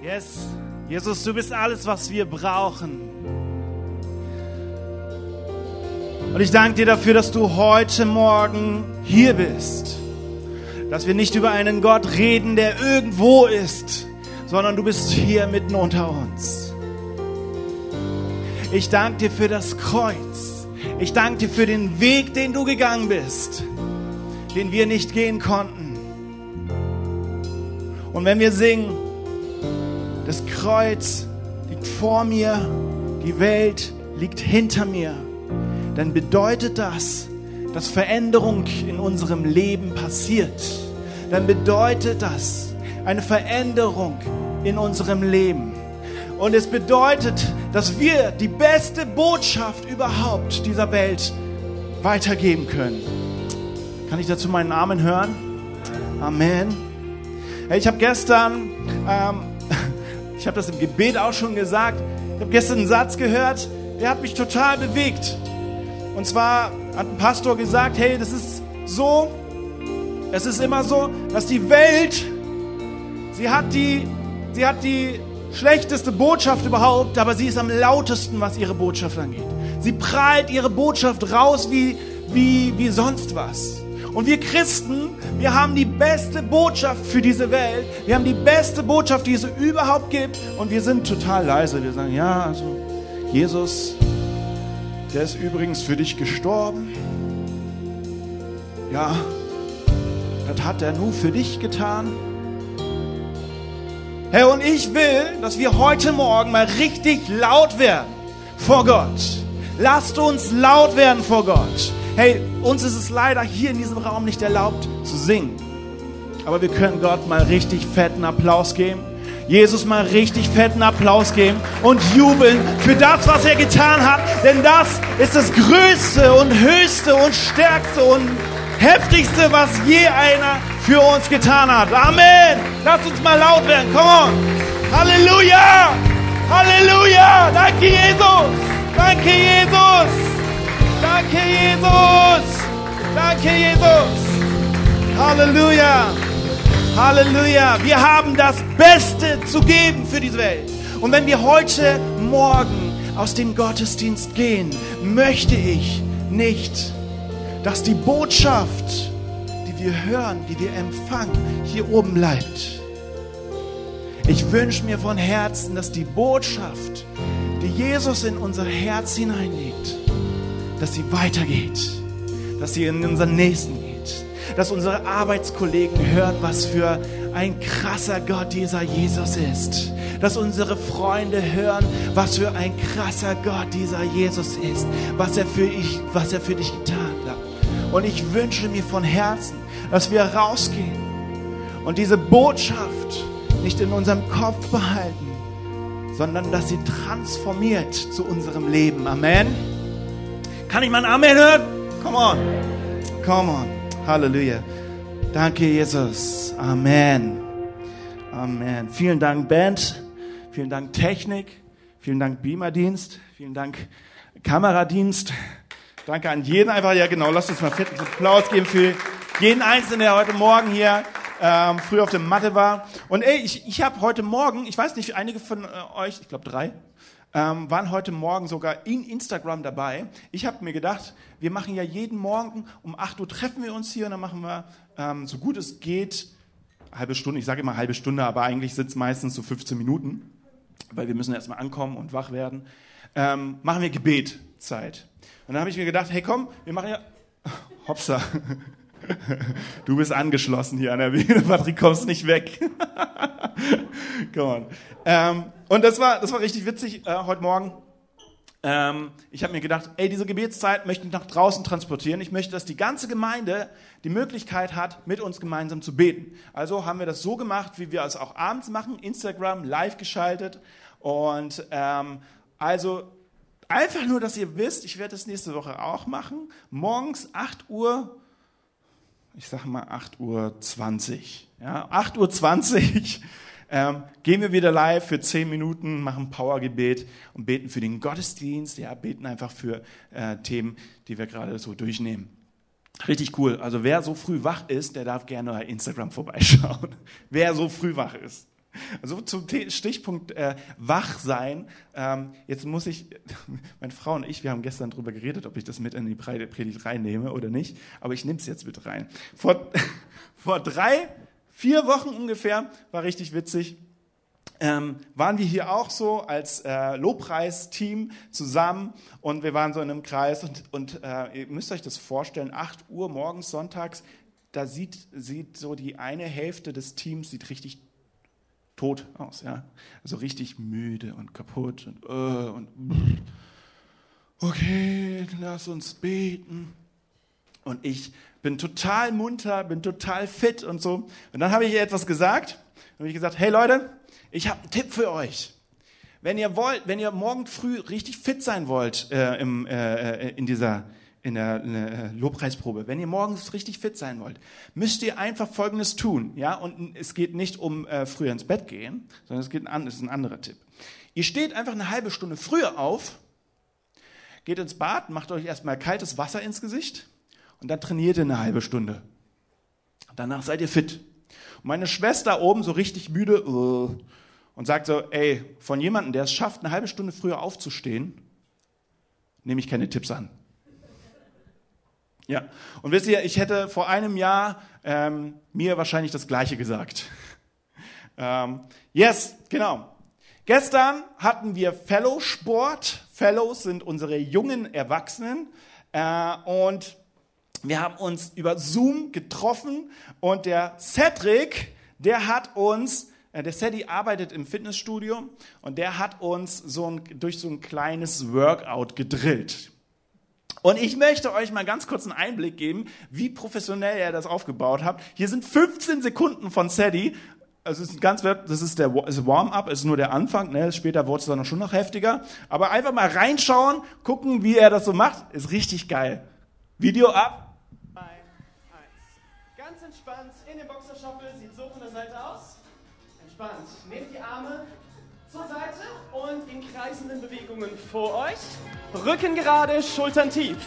Yes, Jesus, du bist alles, was wir brauchen. Und ich danke dir dafür, dass du heute Morgen hier bist. Dass wir nicht über einen Gott reden, der irgendwo ist, sondern du bist hier mitten unter uns. Ich danke dir für das Kreuz. Ich danke dir für den Weg, den du gegangen bist, den wir nicht gehen konnten. Und wenn wir singen, das Kreuz liegt vor mir, die Welt liegt hinter mir, dann bedeutet das, dass Veränderung in unserem Leben passiert. Dann bedeutet das eine Veränderung in unserem Leben. Und es bedeutet, dass wir die beste Botschaft überhaupt dieser Welt weitergeben können. Kann ich dazu meinen Namen hören? Amen. Ich habe gestern, ähm, ich habe das im Gebet auch schon gesagt, ich habe gestern einen Satz gehört, der hat mich total bewegt. Und zwar hat ein Pastor gesagt, hey, das ist so, es ist immer so, dass die Welt, sie hat die, sie hat die schlechteste Botschaft überhaupt, aber sie ist am lautesten, was ihre Botschaft angeht. Sie prahlt ihre Botschaft raus wie, wie, wie sonst was. Und wir Christen, wir haben die beste Botschaft für diese Welt. Wir haben die beste Botschaft, die es überhaupt gibt. Und wir sind total leise. Wir sagen, ja, also Jesus, der ist übrigens für dich gestorben. Ja, das hat er nur für dich getan. Herr, und ich will, dass wir heute Morgen mal richtig laut werden vor Gott. Lasst uns laut werden vor Gott. Hey, uns ist es leider hier in diesem Raum nicht erlaubt zu singen. Aber wir können Gott mal richtig fetten Applaus geben. Jesus mal richtig fetten Applaus geben und jubeln für das, was er getan hat. Denn das ist das Größte und Höchste und Stärkste und Heftigste, was je einer für uns getan hat. Amen. Lass uns mal laut werden. Come on. Halleluja. Halleluja. Danke, Jesus. Danke, Jesus. Danke, Jesus. Danke, Jesus. Halleluja. Halleluja. Wir haben das Beste zu geben für diese Welt. Und wenn wir heute Morgen aus dem Gottesdienst gehen, möchte ich nicht, dass die Botschaft, die wir hören, die wir empfangen, hier oben bleibt. Ich wünsche mir von Herzen, dass die Botschaft, die Jesus in unser Herz hineinlegt, dass sie weitergeht, dass sie in unseren Nächsten geht, dass unsere Arbeitskollegen hören, was für ein krasser Gott dieser Jesus ist, dass unsere Freunde hören, was für ein krasser Gott dieser Jesus ist, was er für, ich, was er für dich getan hat. Und ich wünsche mir von Herzen, dass wir rausgehen und diese Botschaft nicht in unserem Kopf behalten, sondern dass sie transformiert zu unserem Leben. Amen. Kann ich mal ein Amen hören? Come on. Come on. Halleluja. Danke, Jesus. Amen. Amen. Vielen Dank, Band. Vielen Dank, Technik. Vielen Dank, Beamerdienst. Vielen Dank, Kameradienst. Danke an jeden einfach. Ja, genau. Lasst uns mal fetten Applaus geben für jeden Einzelnen, der heute Morgen hier ähm, früh auf der Matte war. Und ey, ich, ich habe heute Morgen, ich weiß nicht, einige von äh, euch, ich glaube drei, ähm, waren heute Morgen sogar in Instagram dabei. Ich habe mir gedacht, wir machen ja jeden Morgen um 8 Uhr treffen wir uns hier und dann machen wir, ähm, so gut es geht, halbe Stunde, ich sage immer halbe Stunde, aber eigentlich sind es meistens so 15 Minuten, weil wir müssen erstmal ankommen und wach werden, ähm, machen wir Gebetzeit. Und dann habe ich mir gedacht, hey komm, wir machen ja, hopsa, du bist angeschlossen hier an der Bühne, Patrick, kommst nicht weg. Come on. Ähm, und das war, das war richtig witzig äh, heute Morgen. Ähm, ich habe mir gedacht, ey, diese Gebetszeit möchte ich nach draußen transportieren. Ich möchte, dass die ganze Gemeinde die Möglichkeit hat, mit uns gemeinsam zu beten. Also haben wir das so gemacht, wie wir es auch abends machen, Instagram live geschaltet. Und ähm, also einfach nur, dass ihr wisst, ich werde das nächste Woche auch machen. Morgens 8 Uhr, ich sage mal 8 Uhr 20. Ja, 8 Uhr 20 ähm, gehen wir wieder live für zehn Minuten, machen Powergebet und beten für den Gottesdienst, ja, beten einfach für äh, Themen, die wir gerade so durchnehmen. Richtig cool. Also wer so früh wach ist, der darf gerne bei Instagram vorbeischauen. wer so früh wach ist. Also zum Stichpunkt äh, wach sein. Ähm, jetzt muss ich, meine Frau und ich, wir haben gestern darüber geredet, ob ich das mit in die Predigt reinnehme oder nicht. Aber ich nehme es jetzt mit rein. Vor, vor drei, vier Wochen ungefähr war richtig witzig. Ähm, waren wir hier auch so als äh, Lobpreisteam zusammen und wir waren so in einem Kreis und, und äh, ihr müsst euch das vorstellen, 8 Uhr morgens sonntags, da sieht, sieht so die eine Hälfte des Teams sieht richtig tot aus, ja. Also richtig müde und kaputt und, uh, und okay, lass uns beten. Und ich bin total munter, bin total fit und so. Und dann habe ich ihr etwas gesagt. Dann habe ich gesagt, hey Leute, ich habe einen Tipp für euch. Wenn ihr wollt, wenn ihr morgen früh richtig fit sein wollt äh, im, äh, in dieser in der, in der, Lobpreisprobe. Wenn ihr morgens richtig fit sein wollt, müsst ihr einfach Folgendes tun. Ja, und es geht nicht um äh, früher ins Bett gehen, sondern es geht an, ist ein anderer Tipp. Ihr steht einfach eine halbe Stunde früher auf, geht ins Bad, macht euch erstmal kaltes Wasser ins Gesicht und dann trainiert ihr eine halbe Stunde. Danach seid ihr fit. Und meine Schwester oben so richtig müde uh, und sagt so, ey, von jemandem, der es schafft, eine halbe Stunde früher aufzustehen, nehme ich keine Tipps an. Ja, und wisst ihr, ich hätte vor einem Jahr ähm, mir wahrscheinlich das Gleiche gesagt. ähm, yes, genau. Gestern hatten wir Fellow-Sport. Fellows sind unsere jungen Erwachsenen. Äh, und wir haben uns über Zoom getroffen. Und der Cedric, der hat uns äh, der Sadie arbeitet im Fitnessstudio und der hat uns so ein, durch so ein kleines Workout gedrillt. Und ich möchte euch mal ganz kurz einen Einblick geben, wie professionell er das aufgebaut hat. Hier sind 15 Sekunden von Sadie. Also es ist ganz, das ist der Warm-up, es ist nur der Anfang. Ne? Später wurde es dann schon noch heftiger. Aber einfach mal reinschauen, gucken, wie er das so macht, ist richtig geil. Video ab. Entspannt in den Boxerschaffel, sieht so von der Seite aus. Entspannt. Nehmt die Arme zur Seite und in kreisenden Bewegungen vor euch. Rücken gerade, Schultern tief.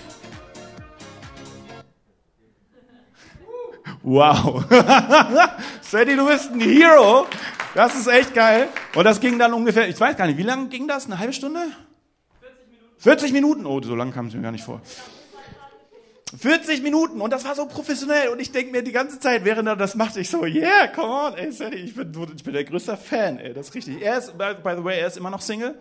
Wow. Sadie, du bist ein Hero. Das ist echt geil. Und das ging dann ungefähr, ich weiß gar nicht, wie lange ging das? Eine halbe Stunde? 40 Minuten. 40 Minuten? Oh, so lange kam es mir gar nicht vor. 40 Minuten und das war so professionell und ich denke mir die ganze Zeit, während er das macht, ich so, yeah, come on, ey, Sadie, ich bin, ich bin der größte Fan, ey, das ist richtig. Er ist, by, by the way, er ist immer noch Single.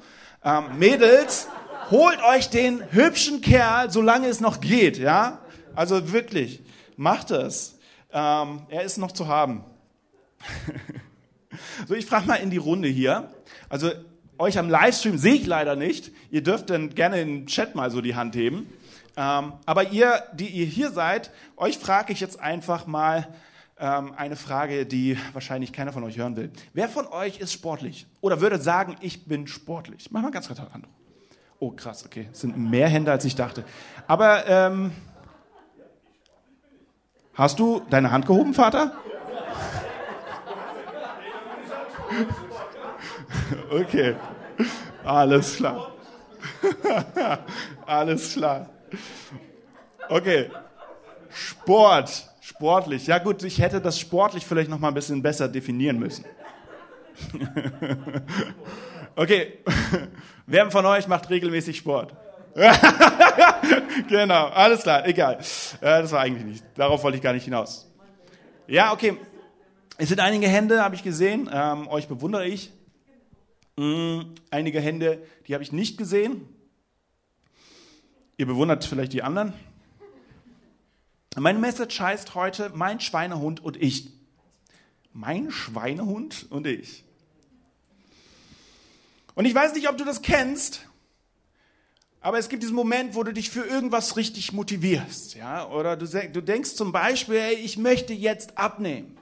Ähm, Mädels, holt euch den hübschen Kerl, solange es noch geht, ja? Also wirklich, macht es. Ähm, er ist noch zu haben. so, ich frage mal in die Runde hier. Also euch am Livestream sehe ich leider nicht. Ihr dürft dann gerne im Chat mal so die Hand heben. Ähm, aber ihr, die ihr hier seid, euch frage ich jetzt einfach mal ähm, eine Frage, die wahrscheinlich keiner von euch hören will. Wer von euch ist sportlich? Oder würde sagen, ich bin sportlich? Mach mal ganz kurz Hand. Oh, krass, okay. Es sind mehr Hände, als ich dachte. Aber ähm, hast du deine Hand gehoben, Vater? Okay, alles klar. Alles klar. Okay. Sport. Sportlich. Ja gut, ich hätte das sportlich vielleicht noch mal ein bisschen besser definieren müssen. okay. Wer von euch macht regelmäßig Sport? genau, alles klar, egal. Äh, das war eigentlich nicht. Darauf wollte ich gar nicht hinaus. Ja, okay. Es sind einige Hände, habe ich gesehen. Ähm, euch bewundere ich. Mhm. Einige Hände, die habe ich nicht gesehen. Ihr bewundert vielleicht die anderen. Meine Message heißt heute mein Schweinehund und ich. Mein Schweinehund und ich. Und ich weiß nicht, ob du das kennst, aber es gibt diesen Moment, wo du dich für irgendwas richtig motivierst, ja? Oder du, du denkst zum Beispiel, ey, ich möchte jetzt abnehmen.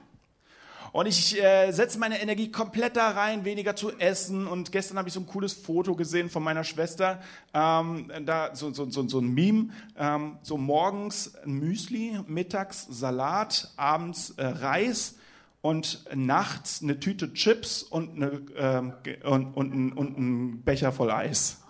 Und ich äh, setze meine Energie komplett da rein, weniger zu essen. Und gestern habe ich so ein cooles Foto gesehen von meiner Schwester. Ähm, da so, so, so, so ein Meme. Ähm, so morgens Müsli, mittags Salat, abends äh, Reis und nachts eine Tüte Chips und, eine, ähm, und, und, und, und ein Becher voll Eis.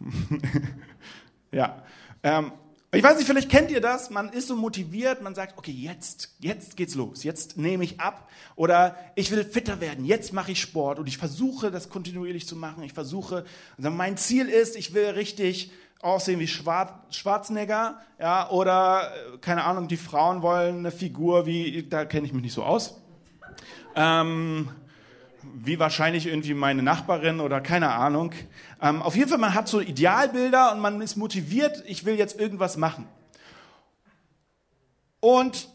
ja. Ähm, Ich weiß nicht, vielleicht kennt ihr das, man ist so motiviert, man sagt, okay, jetzt, jetzt geht's los, jetzt nehme ich ab. Oder ich will fitter werden, jetzt mache ich Sport. Und ich versuche das kontinuierlich zu machen, ich versuche, also mein Ziel ist, ich will richtig aussehen wie Schwarzenegger, ja, oder, äh, keine Ahnung, die Frauen wollen eine Figur wie, da kenne ich mich nicht so aus, ähm, wie wahrscheinlich irgendwie meine Nachbarin oder keine Ahnung. Ähm, auf jeden Fall, man hat so Idealbilder und man ist motiviert, ich will jetzt irgendwas machen. Und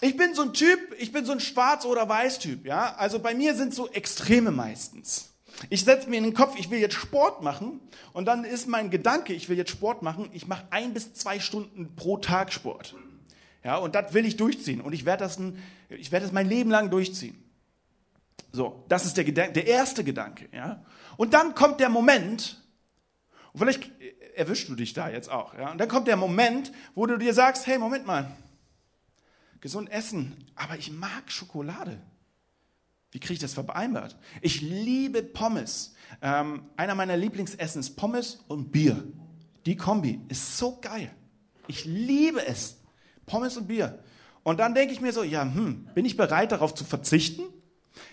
ich bin so ein Typ, ich bin so ein Schwarz- oder Weiß-Typ, ja. Also bei mir sind so Extreme meistens. Ich setze mir in den Kopf, ich will jetzt Sport machen und dann ist mein Gedanke, ich will jetzt Sport machen, ich mache ein bis zwei Stunden pro Tag Sport. Ja, und das will ich durchziehen und ich werde das, werde das mein Leben lang durchziehen. So, das ist der, Gedanke, der erste Gedanke. Ja? Und dann kommt der Moment, und vielleicht erwischst du dich da jetzt auch, ja? und dann kommt der Moment, wo du dir sagst, hey, Moment mal, gesund essen, aber ich mag Schokolade. Wie kriege ich das vereinbart? Ich liebe Pommes. Ähm, einer meiner Lieblingsessen ist Pommes und Bier. Die Kombi ist so geil. Ich liebe es. Pommes und Bier. Und dann denke ich mir so, ja, hm, bin ich bereit darauf zu verzichten?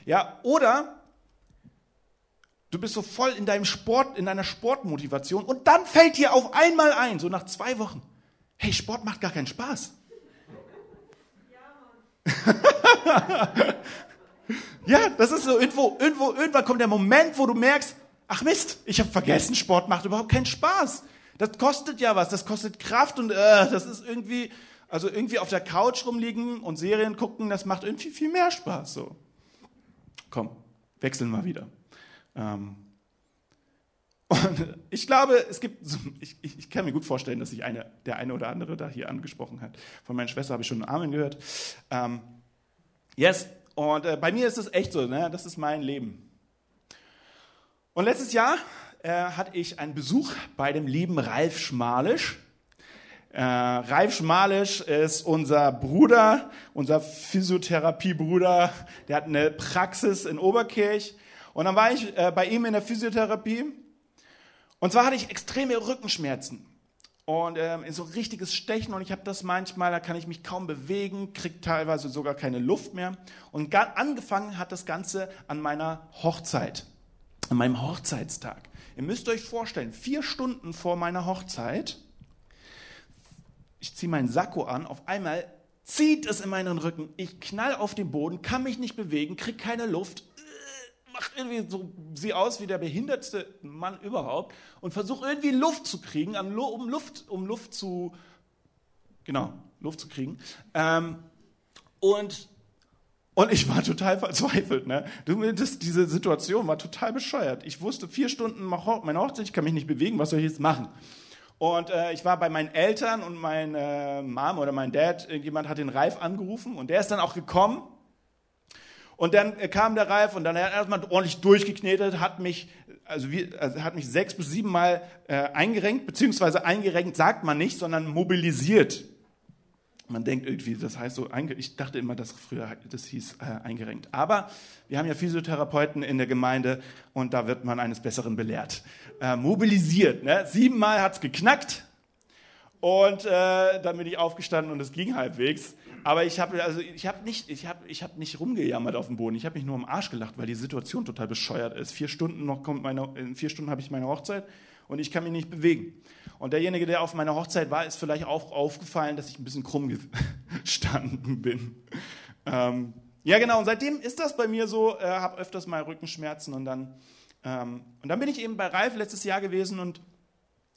Ja, oder du bist so voll in deinem Sport, in deiner Sportmotivation und dann fällt dir auf einmal ein, so nach zwei Wochen, hey, Sport macht gar keinen Spaß. ja, das ist so irgendwo, irgendwo, irgendwann kommt der Moment, wo du merkst, ach Mist, ich habe vergessen, Sport macht überhaupt keinen Spaß. Das kostet ja was, das kostet Kraft und äh, das ist irgendwie, also irgendwie auf der Couch rumliegen und Serien gucken, das macht irgendwie viel mehr Spaß so komm, wechseln mal wieder. Ähm, und ich glaube, es gibt, ich, ich, ich, kann mir gut vorstellen, dass sich eine, der eine oder andere da hier angesprochen hat. Von meiner Schwester habe ich schon einen Amen gehört. Ähm, yes, und äh, bei mir ist es echt so, ne? das ist mein Leben. Und letztes Jahr äh, hatte ich einen Besuch bei dem lieben Ralf Schmalisch. Äh, Ralf Schmalisch ist unser Bruder, unser Physiotherapiebruder. Der hat eine Praxis in Oberkirch. Und dann war ich äh, bei ihm in der Physiotherapie. Und zwar hatte ich extreme Rückenschmerzen. Und ähm, so richtiges Stechen und ich habe das manchmal, da kann ich mich kaum bewegen, kriege teilweise sogar keine Luft mehr. Und angefangen hat das Ganze an meiner Hochzeit, an meinem Hochzeitstag. Ihr müsst euch vorstellen, vier Stunden vor meiner Hochzeit ich ziehe meinen Sakko an, auf einmal zieht es in meinen Rücken, ich knall auf den Boden, kann mich nicht bewegen, kriege keine Luft, äh, macht irgendwie so, sieh aus wie der behindertste Mann überhaupt und versuche irgendwie Luft zu kriegen, um Luft, um Luft zu, genau, Luft zu kriegen. Ähm, und und ich war total verzweifelt. Ne? Das, diese Situation war total bescheuert. Ich wusste, vier Stunden meine Hochzeit, ich kann mich nicht bewegen, was soll ich jetzt machen? Und äh, ich war bei meinen Eltern und mein äh, Mom oder mein Dad, irgendjemand hat den Ralf angerufen und der ist dann auch gekommen. Und dann äh, kam der Ralf und dann hat er erstmal ordentlich durchgeknetet, hat mich, also, wie, also hat mich sechs bis sieben Mal äh, eingerenkt, beziehungsweise eingerenkt sagt man nicht, sondern mobilisiert. Man denkt irgendwie, das heißt so, ich dachte immer, dass früher das hieß äh, eingerenkt. Aber wir haben ja Physiotherapeuten in der Gemeinde und da wird man eines Besseren belehrt. Äh, mobilisiert, ne? siebenmal hat's geknackt und äh, dann bin ich aufgestanden und es ging halbwegs. Aber ich habe also ich nicht ich habe ich habe nicht rumgejammert auf dem Boden. Ich habe mich nur am Arsch gelacht, weil die Situation total bescheuert ist. Vier Stunden noch kommt meine in vier Stunden habe ich meine Hochzeit und ich kann mich nicht bewegen. Und derjenige, der auf meiner Hochzeit war, ist vielleicht auch aufgefallen, dass ich ein bisschen krumm gestanden bin. Ähm, ja, genau. Und seitdem ist das bei mir so. Äh, habe öfters mal Rückenschmerzen und dann ähm, und dann bin ich eben bei Ralf letztes Jahr gewesen und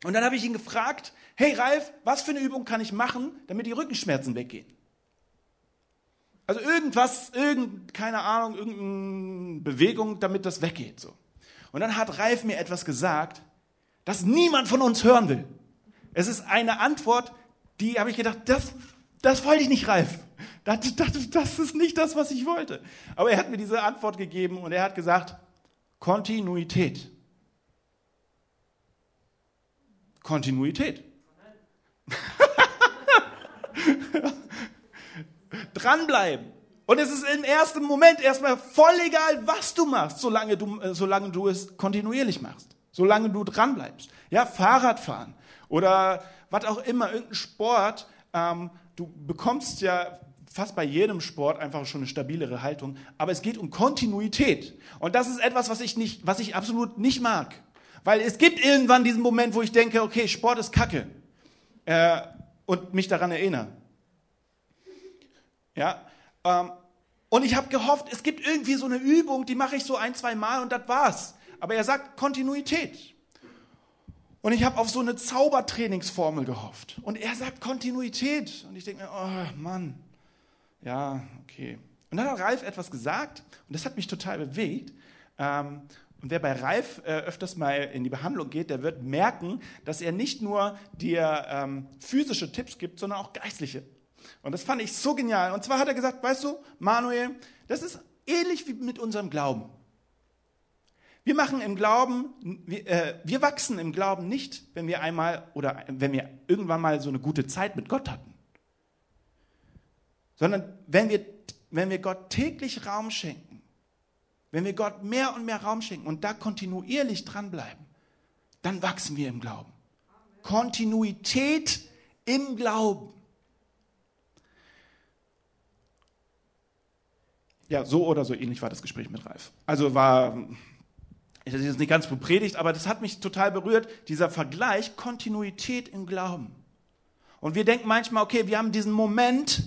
und dann habe ich ihn gefragt: Hey Ralf, was für eine Übung kann ich machen, damit die Rückenschmerzen weggehen? Also irgendwas, irgend, keine Ahnung, irgendeine Bewegung, damit das weggeht. So. Und dann hat Ralf mir etwas gesagt, das niemand von uns hören will. Es ist eine Antwort, die habe ich gedacht, das, das wollte ich nicht, Ralf. Das, das, das ist nicht das, was ich wollte. Aber er hat mir diese Antwort gegeben und er hat gesagt, Kontinuität. Kontinuität. Dranbleiben. Und es ist im ersten Moment erstmal voll egal, was du machst, solange du, äh, solange du es kontinuierlich machst solange du dran bleibst. Ja, Fahrradfahren Oder was auch immer, irgendein Sport. Ähm, du bekommst ja fast bei jedem Sport einfach schon eine stabilere Haltung. Aber es geht um Kontinuität. Und das ist etwas, was ich, nicht, was ich absolut nicht mag. Weil es gibt irgendwann diesen Moment, wo ich denke, okay, Sport ist Kacke. Äh, und mich daran erinnere. Ja, ähm, und ich habe gehofft, es gibt irgendwie so eine Übung, die mache ich so ein, zwei Mal und das war's. Aber er sagt Kontinuität. Und ich habe auf so eine Zaubertrainingsformel gehofft. Und er sagt Kontinuität. Und ich denke mir, oh Mann, ja, okay. Und dann hat Ralf etwas gesagt und das hat mich total bewegt. Ähm, und wer bei Ralf äh, öfters mal in die Behandlung geht, der wird merken, dass er nicht nur dir ähm, physische Tipps gibt, sondern auch geistliche. Und das fand ich so genial. Und zwar hat er gesagt, weißt du, Manuel, das ist ähnlich wie mit unserem Glauben. Wir machen im Glauben, wir, äh, wir wachsen im Glauben nicht, wenn wir einmal oder wenn wir irgendwann mal so eine gute Zeit mit Gott hatten, sondern wenn wir, wenn wir Gott täglich Raum schenken, wenn wir Gott mehr und mehr Raum schenken und da kontinuierlich dranbleiben, dann wachsen wir im Glauben. Kontinuität im Glauben. Ja, so oder so ähnlich war das Gespräch mit Ralf. Also war, ich das jetzt nicht ganz bepredigt, aber das hat mich total berührt, dieser Vergleich Kontinuität im Glauben. Und wir denken manchmal, okay, wir haben diesen Moment,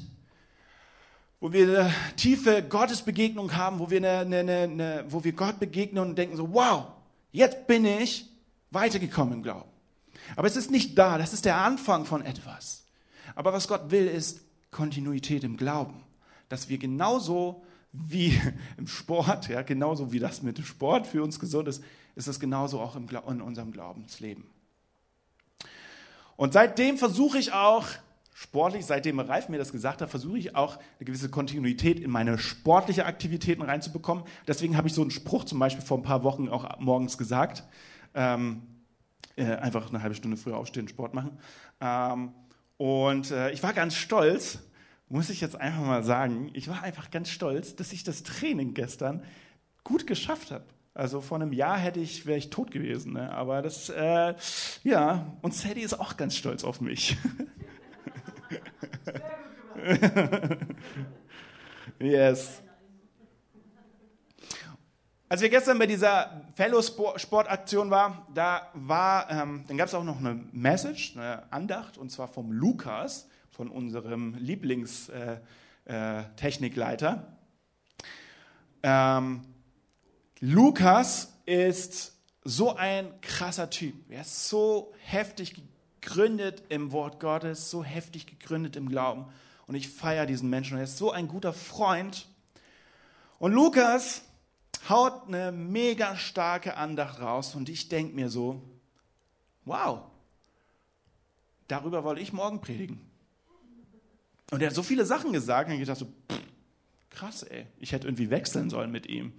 wo wir eine tiefe Gottesbegegnung haben, wo wir, eine, eine, eine, wo wir Gott begegnen und denken so, wow, jetzt bin ich weitergekommen im Glauben. Aber es ist nicht da, das ist der Anfang von etwas. Aber was Gott will, ist Kontinuität im Glauben. Dass wir genauso wie im Sport, ja, genauso wie das mit dem Sport für uns gesund ist, ist es genauso auch im, in unserem Glaubensleben. Und seitdem versuche ich auch, sportlich, seitdem Ralf mir das gesagt hat, versuche ich auch eine gewisse Kontinuität in meine sportliche Aktivitäten reinzubekommen. Deswegen habe ich so einen Spruch zum Beispiel vor ein paar Wochen auch morgens gesagt. Ähm, äh, einfach eine halbe Stunde früher aufstehen, Sport machen. Ähm, und äh, ich war ganz stolz, muss ich jetzt einfach mal sagen, ich war einfach ganz stolz, dass ich das Training gestern gut geschafft habe. Also vor einem Jahr hätte ich, wäre ich tot gewesen. Ne? Aber das, äh, ja, und Sadie ist auch ganz stolz auf mich. yes. Als wir gestern bei dieser Fellow-Sportaktion waren, da war, ähm, dann gab es auch noch eine Message, eine Andacht, und zwar vom Lukas von unserem Lieblingstechnikleiter. Äh, ähm, Lukas ist so ein krasser Typ. Er ist so heftig gegründet im Wort Gottes, so heftig gegründet im Glauben. Und ich feiere diesen Menschen. Er ist so ein guter Freund. Und Lukas haut eine mega starke Andacht raus. Und ich denke mir so, wow, darüber wollte ich morgen predigen. Und er hat so viele Sachen gesagt, und ich dachte so, pff, krass, ey, ich hätte irgendwie wechseln sollen mit ihm.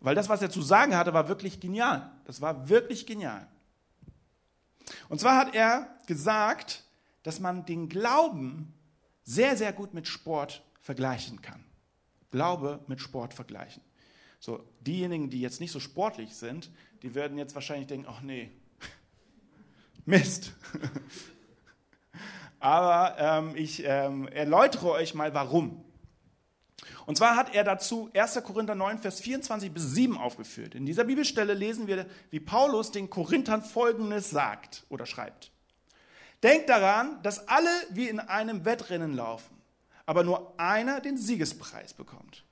Weil das, was er zu sagen hatte, war wirklich genial. Das war wirklich genial. Und zwar hat er gesagt, dass man den Glauben sehr, sehr gut mit Sport vergleichen kann. Glaube mit Sport vergleichen. So, diejenigen, die jetzt nicht so sportlich sind, die werden jetzt wahrscheinlich denken, ach nee, Mist. Aber ähm, ich ähm, erläutere euch mal, warum. Und zwar hat er dazu 1. Korinther 9, Vers 24 bis 7 aufgeführt. In dieser Bibelstelle lesen wir, wie Paulus den Korinthern Folgendes sagt oder schreibt. Denkt daran, dass alle wie in einem Wettrennen laufen, aber nur einer den Siegespreis bekommt.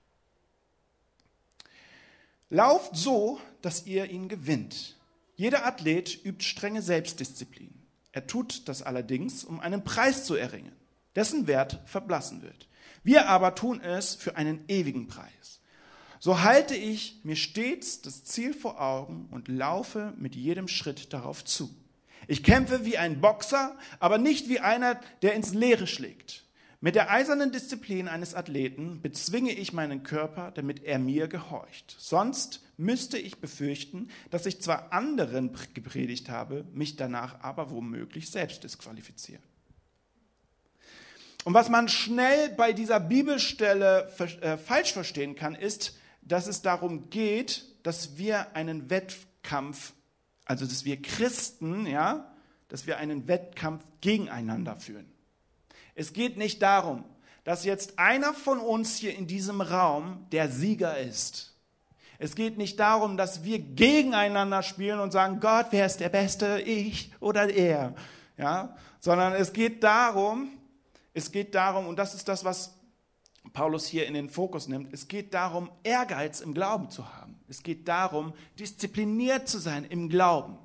Lauft so, dass ihr ihn gewinnt. Jeder Athlet übt strenge Selbstdisziplin. Er tut das allerdings, um einen Preis zu erringen, dessen Wert verblassen wird. Wir aber tun es für einen ewigen Preis. So halte ich mir stets das Ziel vor Augen und laufe mit jedem Schritt darauf zu. Ich kämpfe wie ein Boxer, aber nicht wie einer, der ins Leere schlägt. Mit der eisernen Disziplin eines Athleten bezwinge ich meinen Körper, damit er mir gehorcht. Sonst müsste ich befürchten, dass ich zwar anderen gepredigt habe, mich danach aber womöglich selbst disqualifiziere. Und was man schnell bei dieser Bibelstelle äh, falsch verstehen kann, ist, dass es darum geht, dass wir einen Wettkampf, also dass wir Christen, ja, dass wir einen Wettkampf gegeneinander führen. Es geht nicht darum, dass jetzt einer von uns hier in diesem Raum der Sieger ist. Es geht nicht darum, dass wir gegeneinander spielen und sagen, Gott, wer ist der Beste, ich oder er, ja, sondern es geht darum, es geht darum, und das ist das, was Paulus hier in den Fokus nimmt, es geht darum, Ehrgeiz im Glauben zu haben. Es geht darum, diszipliniert zu sein im Glauben.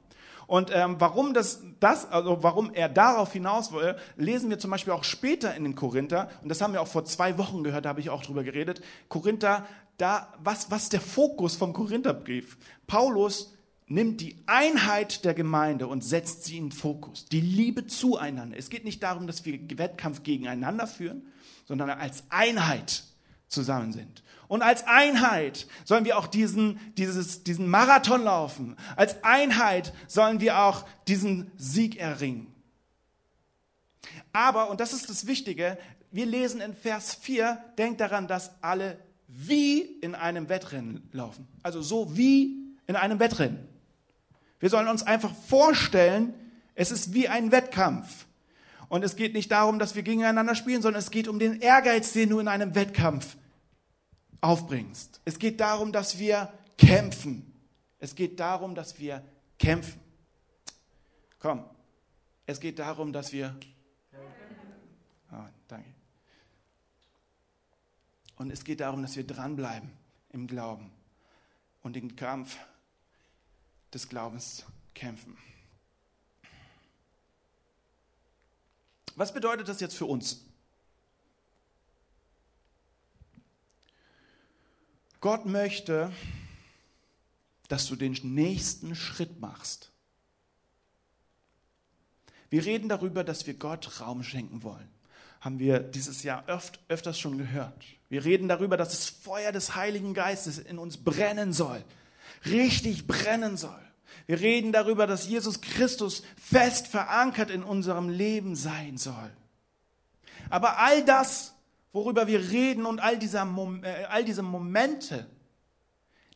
Und ähm, warum das, das, also warum er darauf hinaus will, lesen wir zum Beispiel auch später in den Korinther. Und das haben wir auch vor zwei Wochen gehört, da habe ich auch drüber geredet. Korinther, da, was, was der Fokus vom Korintherbrief? Paulus nimmt die Einheit der Gemeinde und setzt sie in Fokus. Die Liebe zueinander. Es geht nicht darum, dass wir Wettkampf gegeneinander führen, sondern als Einheit zusammen sind. Und als Einheit sollen wir auch diesen, dieses, diesen Marathon laufen. Als Einheit sollen wir auch diesen Sieg erringen. Aber, und das ist das Wichtige, wir lesen in Vers 4, denkt daran, dass alle wie in einem Wettrennen laufen. Also so wie in einem Wettrennen. Wir sollen uns einfach vorstellen, es ist wie ein Wettkampf. Und es geht nicht darum, dass wir gegeneinander spielen, sondern es geht um den Ehrgeiz, den du in einem Wettkampf aufbringst. Es geht darum, dass wir kämpfen. Es geht darum, dass wir kämpfen. Komm, es geht darum, dass wir. Oh, danke. Und es geht darum, dass wir dranbleiben im Glauben und den Kampf des Glaubens kämpfen. Was bedeutet das jetzt für uns? Gott möchte, dass du den nächsten Schritt machst. Wir reden darüber, dass wir Gott Raum schenken wollen. Haben wir dieses Jahr öft, öfters schon gehört. Wir reden darüber, dass das Feuer des Heiligen Geistes in uns brennen soll. Richtig brennen soll. Wir reden darüber, dass Jesus Christus fest verankert in unserem Leben sein soll. Aber all das, worüber wir reden und all, dieser, äh, all diese Momente,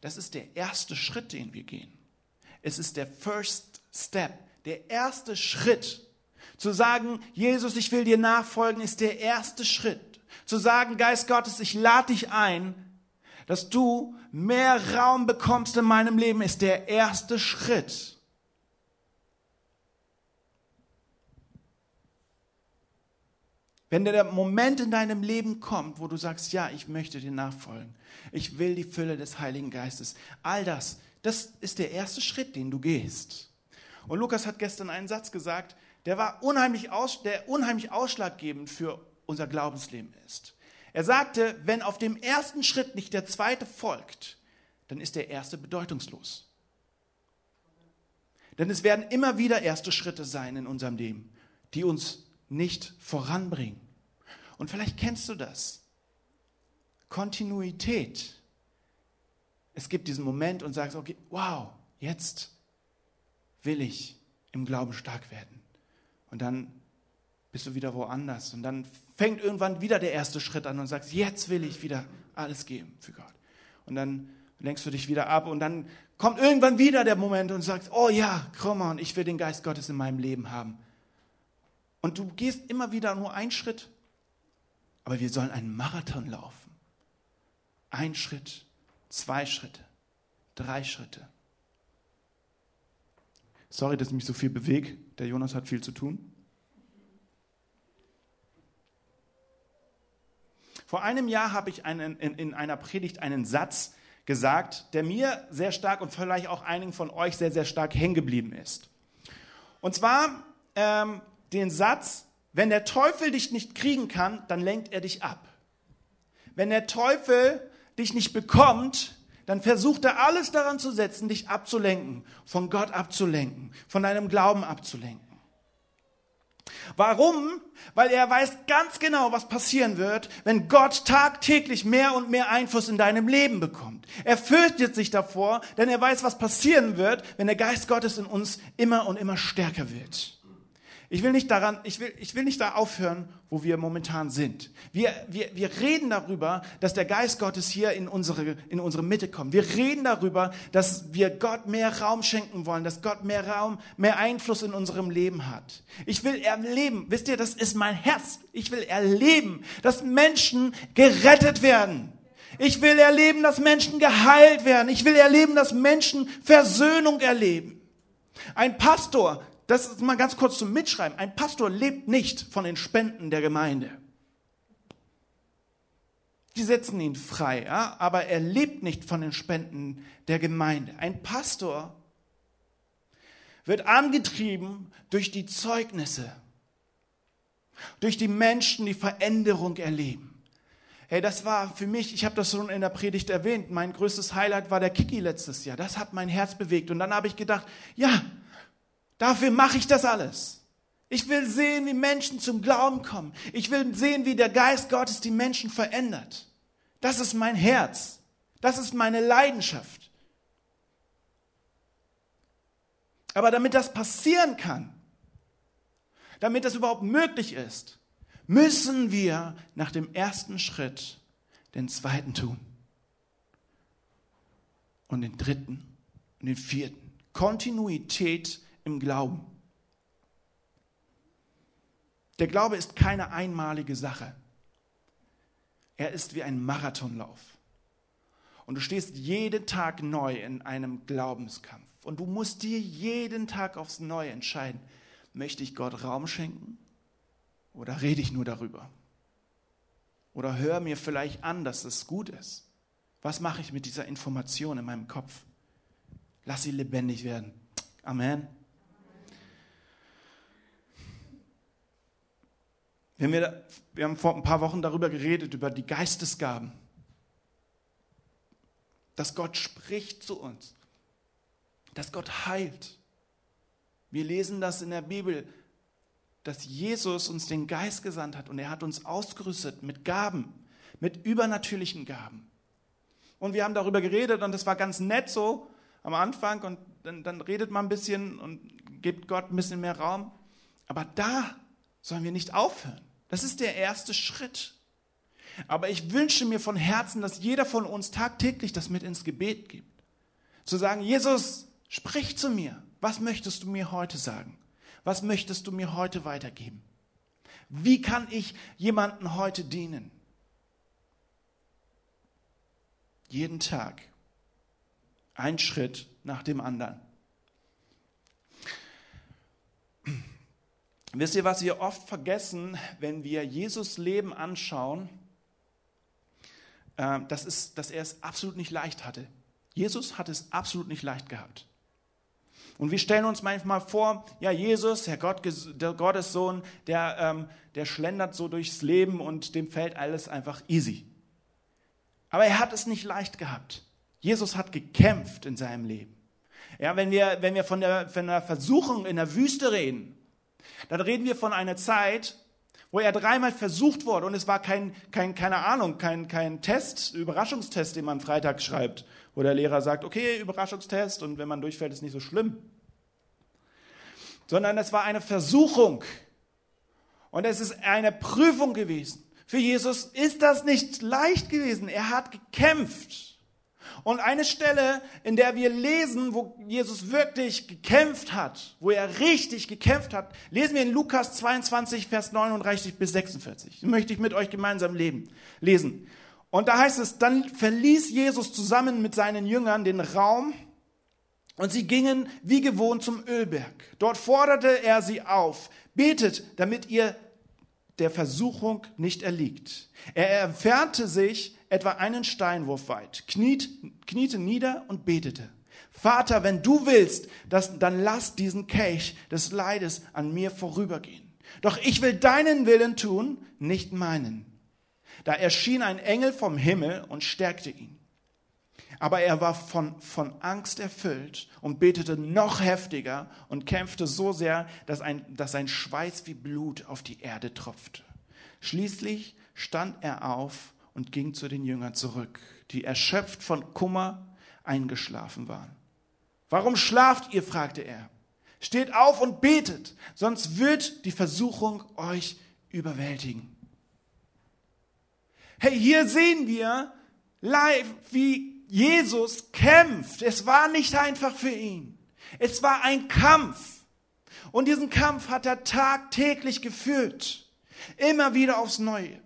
das ist der erste Schritt, den wir gehen. Es ist der First Step, der erste Schritt. Zu sagen, Jesus, ich will dir nachfolgen, ist der erste Schritt. Zu sagen, Geist Gottes, ich lade dich ein, dass du mehr Raum bekommst in meinem Leben, ist der erste Schritt. Wenn der Moment in deinem Leben kommt, wo du sagst, ja, ich möchte dir nachfolgen, ich will die Fülle des Heiligen Geistes, all das, das ist der erste Schritt, den du gehst. Und Lukas hat gestern einen Satz gesagt, der war unheimlich, aus, der unheimlich ausschlaggebend für unser Glaubensleben ist. Er sagte, wenn auf dem ersten Schritt nicht der zweite folgt, dann ist der erste bedeutungslos. Denn es werden immer wieder erste Schritte sein in unserem Leben, die uns nicht voranbringen. Und vielleicht kennst du das. Kontinuität. Es gibt diesen Moment und sagst, okay, wow, jetzt will ich im Glauben stark werden. Und dann bist du wieder woanders. Und dann fängt irgendwann wieder der erste Schritt an und sagst, jetzt will ich wieder alles geben für Gott. Und dann lenkst du dich wieder ab und dann kommt irgendwann wieder der Moment und sagst, oh ja, komm on, ich will den Geist Gottes in meinem Leben haben. Und du gehst immer wieder nur einen Schritt. Aber wir sollen einen Marathon laufen. Ein Schritt, zwei Schritte, drei Schritte. Sorry, dass ich mich so viel bewege. Der Jonas hat viel zu tun. Vor einem Jahr habe ich einen, in, in einer Predigt einen Satz gesagt, der mir sehr stark und vielleicht auch einigen von euch sehr, sehr stark hängen geblieben ist. Und zwar ähm, den Satz, wenn der Teufel dich nicht kriegen kann, dann lenkt er dich ab. Wenn der Teufel dich nicht bekommt, dann versucht er alles daran zu setzen, dich abzulenken, von Gott abzulenken, von deinem Glauben abzulenken. Warum? Weil er weiß ganz genau, was passieren wird, wenn Gott tagtäglich mehr und mehr Einfluss in deinem Leben bekommt. Er fürchtet sich davor, denn er weiß, was passieren wird, wenn der Geist Gottes in uns immer und immer stärker wird. Ich will nicht daran, ich will, ich will nicht da aufhören, wo wir momentan sind. Wir, wir, wir reden darüber, dass der Geist Gottes hier in unsere, in unsere Mitte kommt. Wir reden darüber, dass wir Gott mehr Raum schenken wollen, dass Gott mehr Raum, mehr Einfluss in unserem Leben hat. Ich will erleben, wisst ihr, das ist mein Herz. Ich will erleben, dass Menschen gerettet werden. Ich will erleben, dass Menschen geheilt werden. Ich will erleben, dass Menschen Versöhnung erleben. Ein Pastor, das ist mal ganz kurz zum Mitschreiben. Ein Pastor lebt nicht von den Spenden der Gemeinde. Die setzen ihn frei, ja? aber er lebt nicht von den Spenden der Gemeinde. Ein Pastor wird angetrieben durch die Zeugnisse, durch die Menschen, die Veränderung erleben. Hey, das war für mich, ich habe das schon in der Predigt erwähnt, mein größtes Highlight war der Kiki letztes Jahr. Das hat mein Herz bewegt. Und dann habe ich gedacht, ja, Dafür mache ich das alles. Ich will sehen, wie Menschen zum Glauben kommen. Ich will sehen, wie der Geist Gottes die Menschen verändert. Das ist mein Herz. Das ist meine Leidenschaft. Aber damit das passieren kann, damit das überhaupt möglich ist, müssen wir nach dem ersten Schritt den zweiten tun. Und den dritten und den vierten. Kontinuität im Glauben. Der Glaube ist keine einmalige Sache. Er ist wie ein Marathonlauf. Und du stehst jeden Tag neu in einem Glaubenskampf. Und du musst dir jeden Tag aufs Neue entscheiden, möchte ich Gott Raum schenken oder rede ich nur darüber? Oder höre mir vielleicht an, dass es gut ist. Was mache ich mit dieser Information in meinem Kopf? Lass sie lebendig werden. Amen. Wir haben, wir, haben vor ein paar Wochen darüber geredet, über die Geistesgaben. Dass Gott spricht zu uns. Dass Gott heilt. Wir lesen das in der Bibel, dass Jesus uns den Geist gesandt hat und er hat uns ausgerüstet mit Gaben, mit übernatürlichen Gaben. Und wir haben darüber geredet und das war ganz nett so am Anfang und dann, dann redet man ein bisschen und gibt Gott ein bisschen mehr Raum. Aber da sollen wir nicht aufhören. Das ist der erste Schritt. Aber ich wünsche mir von Herzen, dass jeder von uns tagtäglich das mit ins Gebet gibt. Zu sagen, Jesus, sprich zu mir. Was möchtest du mir heute sagen? Was möchtest du mir heute weitergeben? Wie kann ich jemanden heute dienen? Jeden Tag. Ein Schritt nach dem anderen. Wisst ihr, was wir oft vergessen, wenn wir Jesus Leben anschauen? Ähm, das ist, dass er es absolut nicht leicht hatte. Jesus hat es absolut nicht leicht gehabt. Und wir stellen uns manchmal vor, ja, Jesus, der, Gott, der Gottessohn, der, ähm, der schlendert so durchs Leben und dem fällt alles einfach easy. Aber er hat es nicht leicht gehabt. Jesus hat gekämpft in seinem Leben. Ja, wenn wir, wenn wir von, der, von der Versuchung in der Wüste reden, dann reden wir von einer Zeit, wo er dreimal versucht wurde und es war kein, kein keine Ahnung, kein, kein Test, Überraschungstest, den man Freitag schreibt, wo der Lehrer sagt, okay, Überraschungstest und wenn man durchfällt, ist nicht so schlimm. Sondern es war eine Versuchung und es ist eine Prüfung gewesen. Für Jesus ist das nicht leicht gewesen. Er hat gekämpft. Und eine Stelle, in der wir lesen, wo Jesus wirklich gekämpft hat, wo er richtig gekämpft hat, lesen wir in Lukas 22, Vers 39 bis 46. Das möchte ich mit euch gemeinsam leben, lesen. Und da heißt es, dann verließ Jesus zusammen mit seinen Jüngern den Raum und sie gingen wie gewohnt zum Ölberg. Dort forderte er sie auf, betet, damit ihr der Versuchung nicht erliegt. Er entfernte sich etwa einen Steinwurf weit, kniet, kniete nieder und betete. Vater, wenn du willst, dass, dann lass diesen Kelch des Leides an mir vorübergehen. Doch ich will deinen Willen tun, nicht meinen. Da erschien ein Engel vom Himmel und stärkte ihn. Aber er war von, von Angst erfüllt und betete noch heftiger und kämpfte so sehr, dass, ein, dass sein Schweiß wie Blut auf die Erde tropfte. Schließlich stand er auf und ging zu den Jüngern zurück, die erschöpft von Kummer eingeschlafen waren. Warum schlaft ihr? fragte er. Steht auf und betet, sonst wird die Versuchung euch überwältigen. Hey, hier sehen wir live, wie Jesus kämpft. Es war nicht einfach für ihn. Es war ein Kampf. Und diesen Kampf hat er tagtäglich geführt. Immer wieder aufs Neue.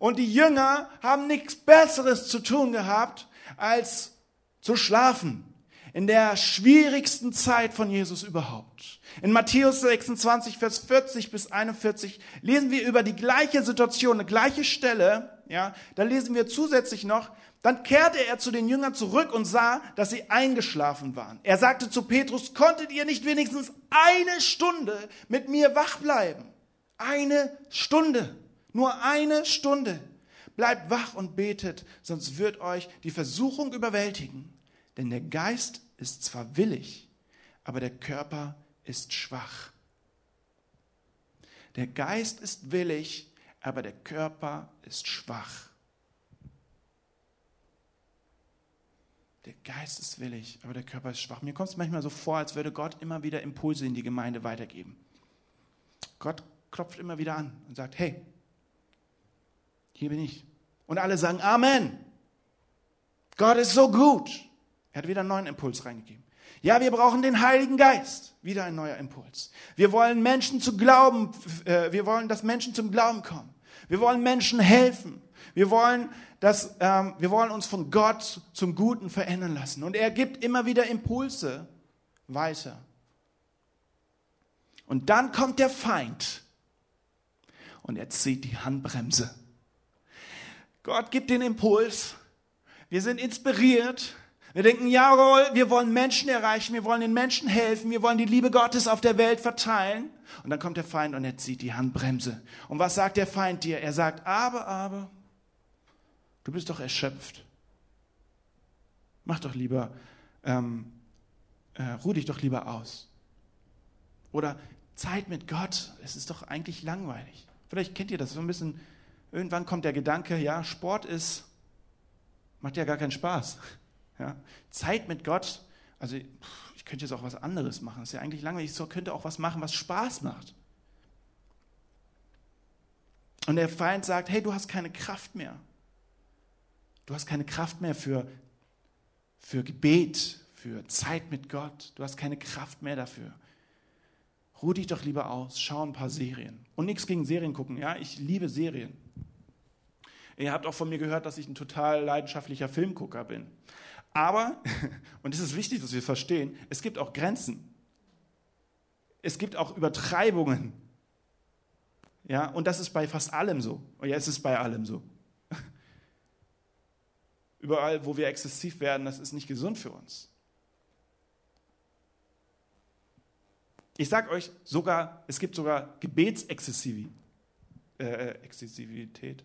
Und die Jünger haben nichts Besseres zu tun gehabt, als zu schlafen. In der schwierigsten Zeit von Jesus überhaupt. In Matthäus 26, Vers 40 bis 41 lesen wir über die gleiche Situation, eine gleiche Stelle. Ja, da lesen wir zusätzlich noch, dann kehrte er zu den Jüngern zurück und sah, dass sie eingeschlafen waren. Er sagte zu Petrus, konntet ihr nicht wenigstens eine Stunde mit mir wach bleiben? Eine Stunde. Nur eine Stunde. Bleibt wach und betet, sonst wird euch die Versuchung überwältigen. Denn der Geist ist zwar willig, aber der Körper ist schwach. Der Geist ist willig, aber der Körper ist schwach. Der Geist ist willig, aber der Körper ist schwach. Mir kommt es manchmal so vor, als würde Gott immer wieder Impulse in die Gemeinde weitergeben. Gott klopft immer wieder an und sagt, hey, hier bin ich. Und alle sagen Amen. Gott ist so gut. Er hat wieder einen neuen Impuls reingegeben. Ja, wir brauchen den Heiligen Geist. Wieder ein neuer Impuls. Wir wollen Menschen zu glauben, äh, wir wollen, dass Menschen zum Glauben kommen. Wir wollen Menschen helfen. Wir wollen, dass, ähm, wir wollen uns von Gott zum Guten verändern lassen. Und er gibt immer wieder Impulse weiter. Und dann kommt der Feind und er zieht die Handbremse. Gott gibt den Impuls. Wir sind inspiriert. Wir denken, jawohl, wir wollen Menschen erreichen, wir wollen den Menschen helfen, wir wollen die Liebe Gottes auf der Welt verteilen. Und dann kommt der Feind und er zieht die Handbremse. Und was sagt der Feind dir? Er sagt, aber, aber, du bist doch erschöpft. Mach doch lieber, ähm, äh, ruh dich doch lieber aus. Oder Zeit mit Gott, es ist doch eigentlich langweilig. Vielleicht kennt ihr das so ein bisschen Irgendwann kommt der Gedanke, ja, Sport ist, macht ja gar keinen Spaß. Ja, Zeit mit Gott, also ich könnte jetzt auch was anderes machen, ist ja eigentlich langweilig, ich könnte auch was machen, was Spaß macht. Und der Feind sagt, hey, du hast keine Kraft mehr. Du hast keine Kraft mehr für, für Gebet, für Zeit mit Gott. Du hast keine Kraft mehr dafür. Ruh dich doch lieber aus, schau ein paar Serien. Und nichts gegen Serien gucken, ja, ich liebe Serien. Ihr habt auch von mir gehört, dass ich ein total leidenschaftlicher Filmgucker bin. Aber, und es ist wichtig, dass wir verstehen, es gibt auch Grenzen. Es gibt auch Übertreibungen. Ja, und das ist bei fast allem so. Ja, es ist bei allem so. Überall, wo wir exzessiv werden, das ist nicht gesund für uns. Ich sage euch sogar, es gibt sogar Gebetsexzessivität. Äh, Exzessivität.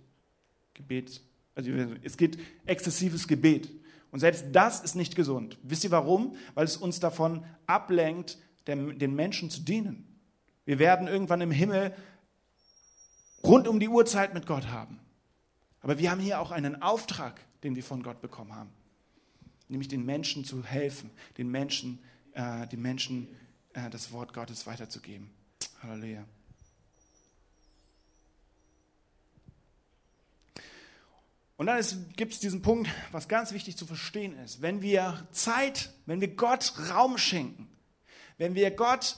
Gebet, also es geht exzessives Gebet. Und selbst das ist nicht gesund. Wisst ihr warum? Weil es uns davon ablenkt, den Menschen zu dienen. Wir werden irgendwann im Himmel rund um die Uhrzeit mit Gott haben. Aber wir haben hier auch einen Auftrag, den wir von Gott bekommen haben. Nämlich den Menschen zu helfen, den Menschen, äh, den Menschen äh, das Wort Gottes weiterzugeben. Halleluja. Und dann gibt es diesen Punkt, was ganz wichtig zu verstehen ist. Wenn wir Zeit, wenn wir Gott Raum schenken, wenn wir Gott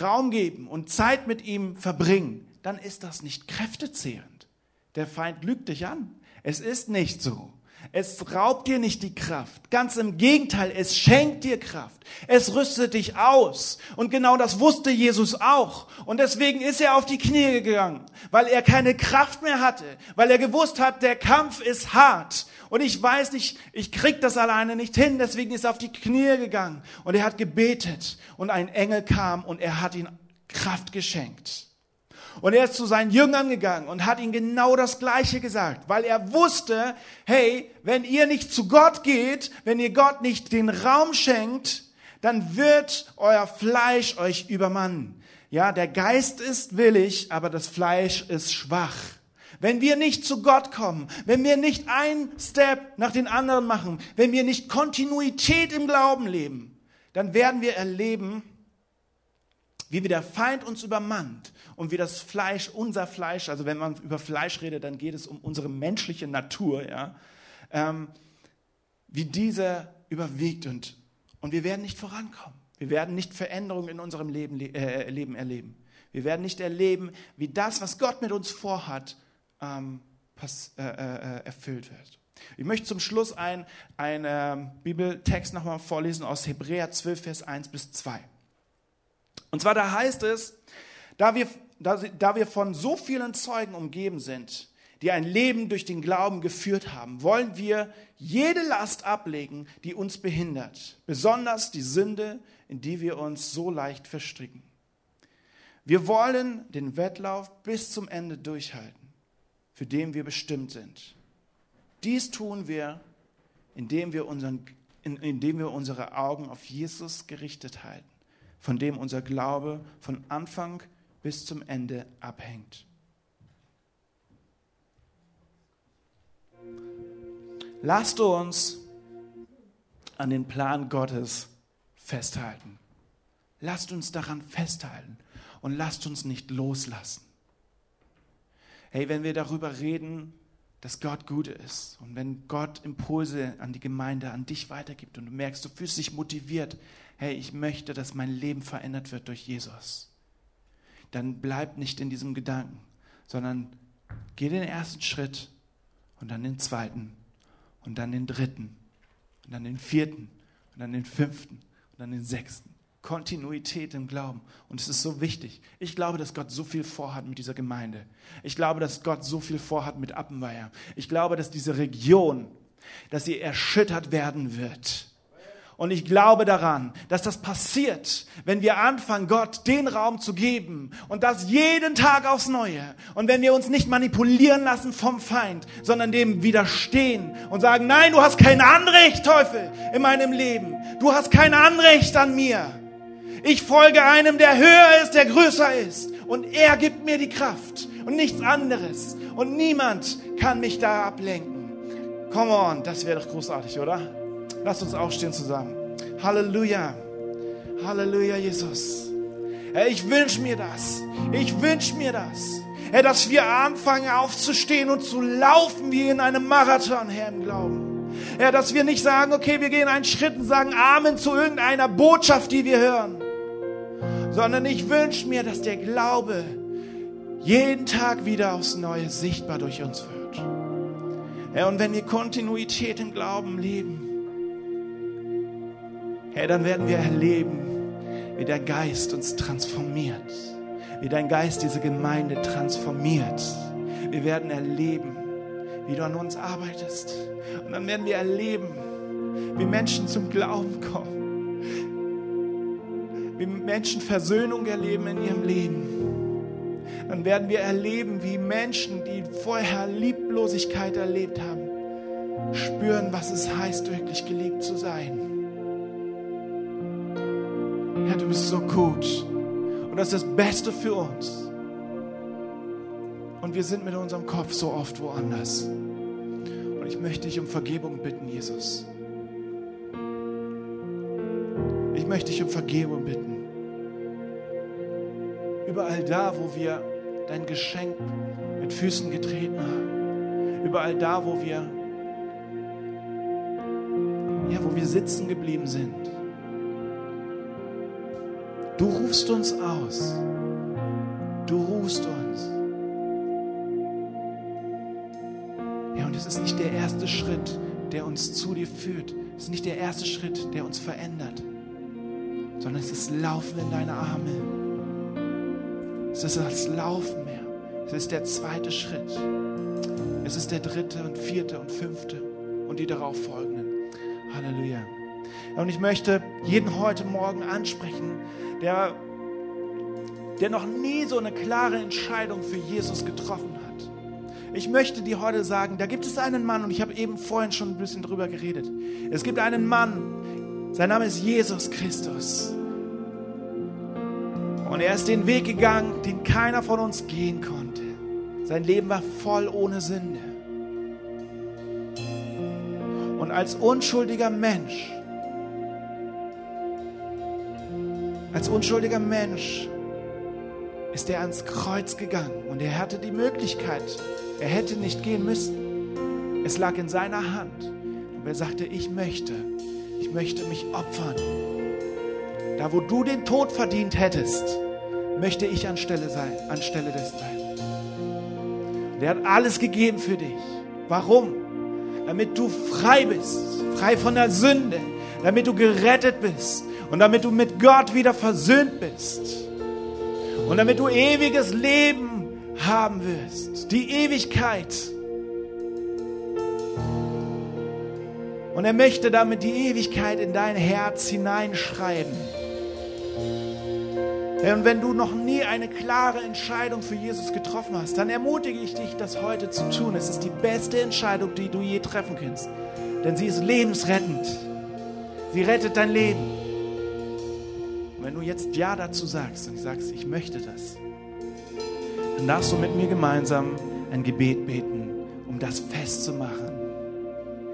Raum geben und Zeit mit ihm verbringen, dann ist das nicht kräftezehrend. Der Feind lügt dich an. Es ist nicht so. Es raubt dir nicht die Kraft. Ganz im Gegenteil, es schenkt dir Kraft. Es rüstet dich aus. Und genau das wusste Jesus auch. Und deswegen ist er auf die Knie gegangen, weil er keine Kraft mehr hatte, weil er gewusst hat, der Kampf ist hart. Und ich weiß nicht, ich krieg das alleine nicht hin, deswegen ist er auf die Knie gegangen. Und er hat gebetet. Und ein Engel kam und er hat ihm Kraft geschenkt. Und er ist zu seinen Jüngern gegangen und hat ihnen genau das Gleiche gesagt, weil er wusste, hey, wenn ihr nicht zu Gott geht, wenn ihr Gott nicht den Raum schenkt, dann wird euer Fleisch euch übermannen. Ja, der Geist ist willig, aber das Fleisch ist schwach. Wenn wir nicht zu Gott kommen, wenn wir nicht ein Step nach den anderen machen, wenn wir nicht Kontinuität im Glauben leben, dann werden wir erleben, wie der Feind uns übermannt und wie das Fleisch, unser Fleisch, also wenn man über Fleisch redet, dann geht es um unsere menschliche Natur, ja, ähm, wie dieser überwiegt und, und wir werden nicht vorankommen. Wir werden nicht Veränderungen in unserem Leben, äh, Leben erleben. Wir werden nicht erleben, wie das, was Gott mit uns vorhat, ähm, pass, äh, äh, erfüllt wird. Ich möchte zum Schluss einen äh, Bibeltext nochmal vorlesen aus Hebräer 12, Vers 1 bis 2. Und zwar da heißt es, da wir, da, wir von so vielen Zeugen umgeben sind, die ein Leben durch den Glauben geführt haben, wollen wir jede Last ablegen, die uns behindert, besonders die Sünde, in die wir uns so leicht verstricken. Wir wollen den Wettlauf bis zum Ende durchhalten, für den wir bestimmt sind. Dies tun wir, indem wir, unseren, indem wir unsere Augen auf Jesus gerichtet halten von dem unser Glaube von Anfang bis zum Ende abhängt. Lasst uns an den Plan Gottes festhalten. Lasst uns daran festhalten und lasst uns nicht loslassen. Hey, wenn wir darüber reden, dass Gott gut ist und wenn Gott Impulse an die Gemeinde, an dich weitergibt und du merkst, du fühlst dich motiviert, hey, ich möchte, dass mein Leben verändert wird durch Jesus, dann bleib nicht in diesem Gedanken, sondern geh den ersten Schritt und dann den zweiten und dann den dritten und dann den vierten und dann den fünften und dann den sechsten. Kontinuität im Glauben. Und es ist so wichtig. Ich glaube, dass Gott so viel vorhat mit dieser Gemeinde. Ich glaube, dass Gott so viel vorhat mit Appenweier. Ich glaube, dass diese Region, dass sie erschüttert werden wird und ich glaube daran, dass das passiert, wenn wir anfangen, Gott den Raum zu geben und das jeden Tag aufs Neue. Und wenn wir uns nicht manipulieren lassen vom Feind, sondern dem widerstehen und sagen, nein, du hast kein Anrecht, Teufel, in meinem Leben. Du hast kein Anrecht an mir. Ich folge einem, der höher ist, der größer ist. Und er gibt mir die Kraft und nichts anderes. Und niemand kann mich da ablenken. Come on, das wäre doch großartig, oder? Lass uns aufstehen zusammen. Halleluja. Halleluja, Jesus. Herr, ich wünsche mir das. Ich wünsche mir das. Herr, dass wir anfangen aufzustehen und zu laufen wie in einem Marathon, Herr, im Glauben. Herr, dass wir nicht sagen, okay, wir gehen einen Schritt und sagen Amen zu irgendeiner Botschaft, die wir hören. Sondern ich wünsche mir, dass der Glaube jeden Tag wieder aufs Neue sichtbar durch uns wird. Herr, und wenn wir Kontinuität im Glauben leben, Herr, dann werden wir erleben, wie der Geist uns transformiert, wie dein Geist diese Gemeinde transformiert. Wir werden erleben, wie du an uns arbeitest. Und dann werden wir erleben, wie Menschen zum Glauben kommen, wie Menschen Versöhnung erleben in ihrem Leben. Dann werden wir erleben, wie Menschen, die vorher Lieblosigkeit erlebt haben, spüren, was es heißt, wirklich geliebt zu sein. Herr, du bist so gut. Und das ist das Beste für uns. Und wir sind mit unserem Kopf so oft woanders. Und ich möchte dich um Vergebung bitten, Jesus. Ich möchte dich um Vergebung bitten. Überall da, wo wir dein Geschenk mit Füßen getreten haben. Überall da, wo wir, ja, wo wir sitzen geblieben sind. Du rufst uns aus. Du rufst uns. Ja, und es ist nicht der erste Schritt, der uns zu dir führt. Es ist nicht der erste Schritt, der uns verändert, sondern es ist Laufen in deine Arme. Es ist das Laufen mehr. Es ist der zweite Schritt. Es ist der dritte und vierte und fünfte und die darauf folgenden. Halleluja. Und ich möchte jeden heute Morgen ansprechen, der, der noch nie so eine klare Entscheidung für Jesus getroffen hat. Ich möchte dir heute sagen, da gibt es einen Mann, und ich habe eben vorhin schon ein bisschen drüber geredet. Es gibt einen Mann, sein Name ist Jesus Christus. Und er ist den Weg gegangen, den keiner von uns gehen konnte. Sein Leben war voll ohne Sünde. Und als unschuldiger Mensch als unschuldiger Mensch ist er ans Kreuz gegangen und er hatte die Möglichkeit, er hätte nicht gehen müssen. Es lag in seiner Hand. Und er sagte, ich möchte, ich möchte mich opfern. Da, wo du den Tod verdient hättest, möchte ich anstelle sein, anstelle des sein. Und er hat alles gegeben für dich. Warum? Damit du frei bist, frei von der Sünde, damit du gerettet bist und damit du mit Gott wieder versöhnt bist und damit du ewiges Leben haben wirst, die Ewigkeit. Und er möchte damit die Ewigkeit in dein Herz hineinschreiben. Und wenn du noch nie eine klare Entscheidung für Jesus getroffen hast, dann ermutige ich dich, das heute zu tun. Es ist die beste Entscheidung, die du je treffen kannst. Denn sie ist lebensrettend. Sie rettet dein Leben. Und wenn du jetzt Ja dazu sagst und sagst, ich möchte das, dann darfst du mit mir gemeinsam ein Gebet beten, um das festzumachen.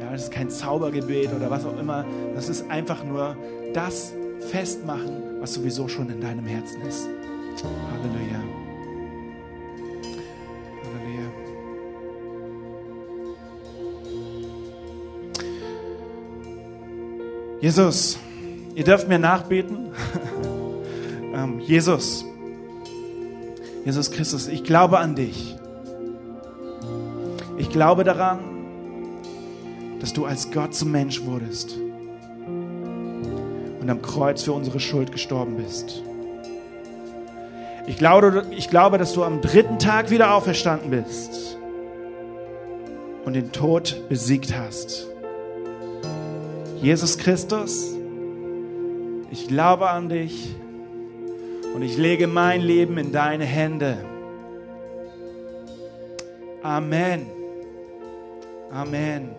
Ja, das ist kein Zaubergebet oder was auch immer. Das ist einfach nur das festmachen, was sowieso schon in deinem Herzen ist. Halleluja. Halleluja. Jesus, ihr dürft mir nachbeten. Jesus, Jesus Christus, ich glaube an dich. Ich glaube daran, dass du als Gott zum Mensch wurdest und am Kreuz für unsere Schuld gestorben bist. Ich glaube, ich glaube, dass du am dritten Tag wieder auferstanden bist und den Tod besiegt hast. Jesus Christus, ich glaube an dich und ich lege mein Leben in deine Hände. Amen. Amen.